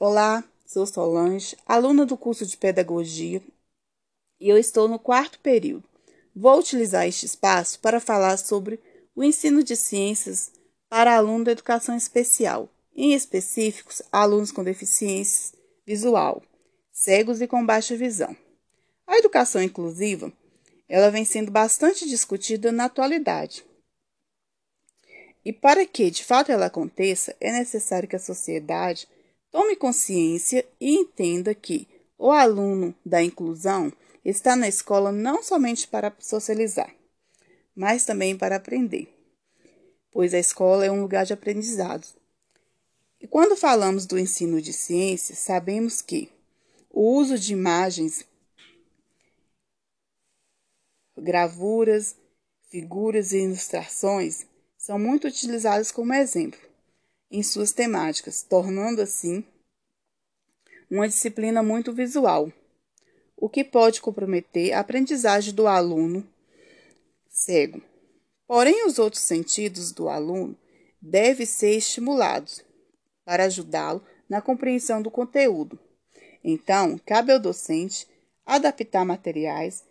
Olá, sou Solange, aluna do curso de Pedagogia, e eu estou no quarto período. Vou utilizar este espaço para falar sobre o ensino de ciências para alunos da educação especial, em específicos, alunos com deficiência visual, cegos e com baixa visão. A educação inclusiva, ela vem sendo bastante discutida na atualidade. E para que de fato ela aconteça, é necessário que a sociedade Tome consciência e entenda que o aluno da inclusão está na escola não somente para socializar, mas também para aprender, pois a escola é um lugar de aprendizado. E quando falamos do ensino de ciências, sabemos que o uso de imagens, gravuras, figuras e ilustrações são muito utilizados como exemplo em suas temáticas, tornando assim uma disciplina muito visual, o que pode comprometer a aprendizagem do aluno cego. Porém, os outros sentidos do aluno devem ser estimulados para ajudá-lo na compreensão do conteúdo. Então, cabe ao docente adaptar materiais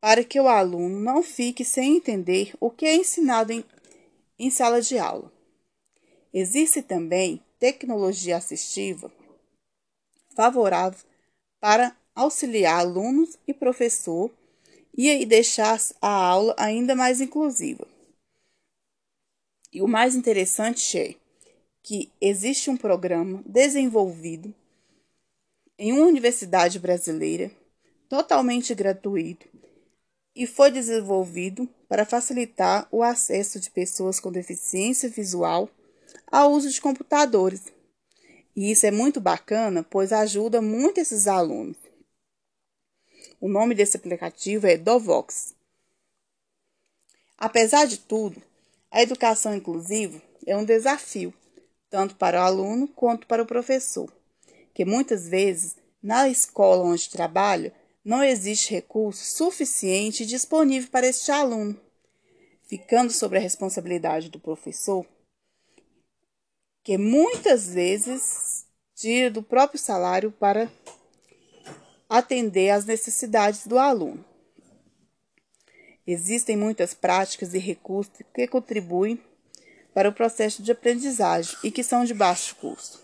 para que o aluno não fique sem entender o que é ensinado em, em sala de aula. Existe também tecnologia assistiva favorável para auxiliar alunos e professor e deixar a aula ainda mais inclusiva. E o mais interessante é que existe um programa desenvolvido em uma universidade brasileira, totalmente gratuito, e foi desenvolvido para facilitar o acesso de pessoas com deficiência visual ao uso de computadores. E isso é muito bacana, pois ajuda muito esses alunos. O nome desse aplicativo é Dovox. Apesar de tudo, a educação inclusiva é um desafio, tanto para o aluno quanto para o professor, que muitas vezes na escola onde trabalha não existe recurso suficiente disponível para este aluno, ficando sobre a responsabilidade do professor que muitas vezes tira do próprio salário para atender às necessidades do aluno. Existem muitas práticas e recursos que contribuem para o processo de aprendizagem e que são de baixo custo.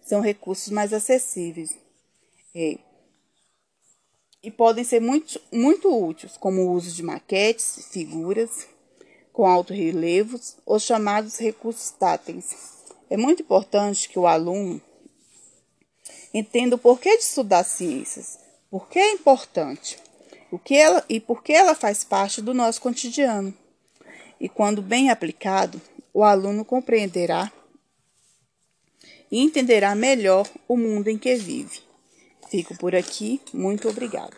São recursos mais acessíveis é, e podem ser muito, muito úteis, como o uso de maquetes, figuras com alto relevos, os chamados recursos táteis é muito importante que o aluno entenda o porquê de estudar ciências, por que é importante, o que ela e por que ela faz parte do nosso cotidiano. E quando bem aplicado, o aluno compreenderá e entenderá melhor o mundo em que vive. Fico por aqui, muito obrigada.